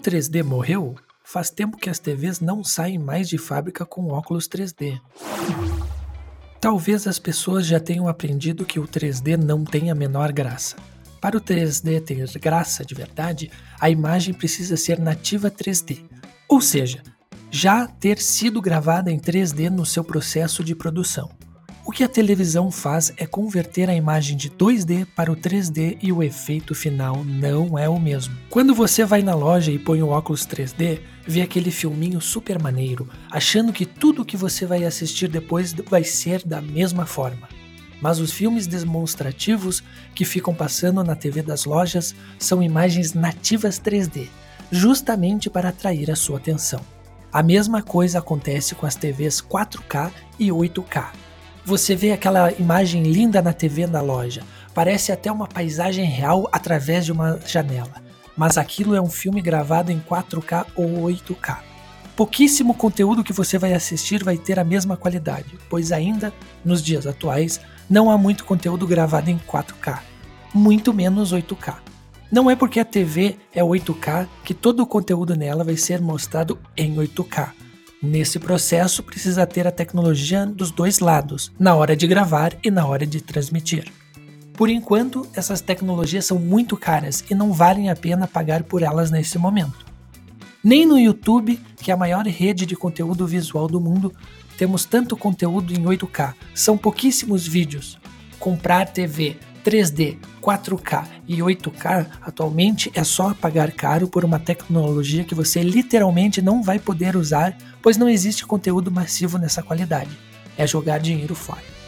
3D morreu? Faz tempo que as TVs não saem mais de fábrica com óculos 3D. Talvez as pessoas já tenham aprendido que o 3D não tem a menor graça. Para o 3D ter graça de verdade, a imagem precisa ser nativa 3D, ou seja, já ter sido gravada em 3D no seu processo de produção. O que a televisão faz é converter a imagem de 2D para o 3D e o efeito final não é o mesmo. Quando você vai na loja e põe o óculos 3D, vê aquele filminho super maneiro, achando que tudo que você vai assistir depois vai ser da mesma forma. Mas os filmes demonstrativos que ficam passando na TV das lojas são imagens nativas 3D, justamente para atrair a sua atenção. A mesma coisa acontece com as TVs 4K e 8K você vê aquela imagem linda na TV na loja, parece até uma paisagem real através de uma janela, mas aquilo é um filme gravado em 4K ou 8K. Pouquíssimo conteúdo que você vai assistir vai ter a mesma qualidade, pois ainda, nos dias atuais, não há muito conteúdo gravado em 4K, muito menos 8K. Não é porque a TV é 8K que todo o conteúdo nela vai ser mostrado em 8K. Nesse processo, precisa ter a tecnologia dos dois lados, na hora de gravar e na hora de transmitir. Por enquanto, essas tecnologias são muito caras e não valem a pena pagar por elas nesse momento. Nem no YouTube, que é a maior rede de conteúdo visual do mundo, temos tanto conteúdo em 8K. São pouquíssimos vídeos. Comprar TV 3D, 4K e 8K atualmente é só pagar caro por uma tecnologia que você literalmente não vai poder usar, pois não existe conteúdo massivo nessa qualidade. É jogar dinheiro fora.